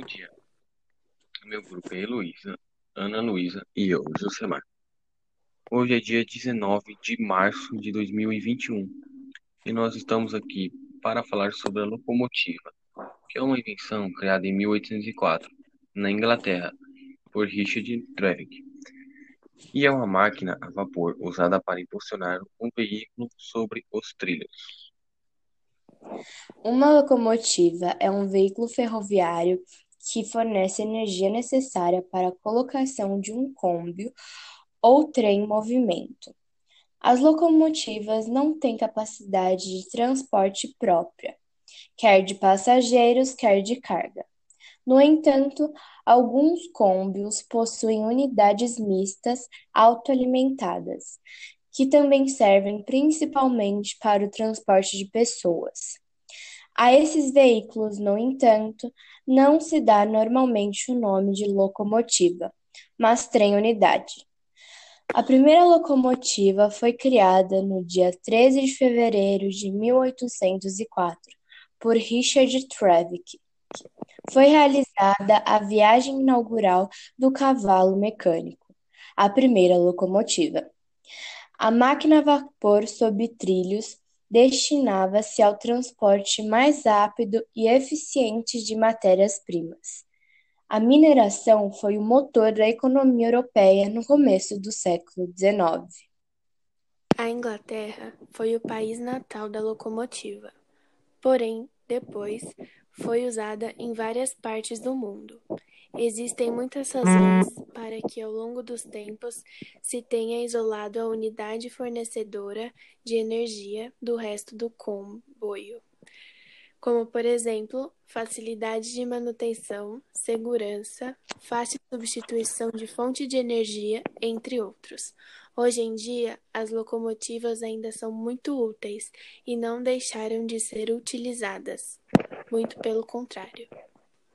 Bom dia. Meu grupo é Heloísa, Ana Luísa e eu, Josemar. Hoje é dia 19 de março de 2021 e nós estamos aqui para falar sobre a locomotiva, que é uma invenção criada em 1804 na Inglaterra por Richard Trevithick e é uma máquina a vapor usada para impulsionar um veículo sobre os trilhos. Uma locomotiva é um veículo ferroviário que fornece energia necessária para a colocação de um comboio ou trem em movimento. As locomotivas não têm capacidade de transporte própria, quer de passageiros, quer de carga. No entanto, alguns comboios possuem unidades mistas autoalimentadas, que também servem principalmente para o transporte de pessoas. A esses veículos, no entanto, não se dá normalmente o nome de locomotiva, mas trem-unidade. A primeira locomotiva foi criada no dia 13 de fevereiro de 1804 por Richard Trevithick. Foi realizada a viagem inaugural do cavalo mecânico, a primeira locomotiva. A máquina a vapor sob trilhos destinava-se ao transporte mais rápido e eficiente de matérias-primas. A mineração foi o motor da economia europeia no começo do século XIX. A Inglaterra foi o país natal da locomotiva, porém, depois, foi usada em várias partes do mundo. Existem muitas razões para que, ao longo dos tempos, se tenha isolado a unidade fornecedora de energia do resto do comboio, como, por exemplo, facilidade de manutenção, segurança, fácil substituição de fonte de energia, entre outros. Hoje em dia, as locomotivas ainda são muito úteis e não deixaram de ser utilizadas. Muito pelo contrário.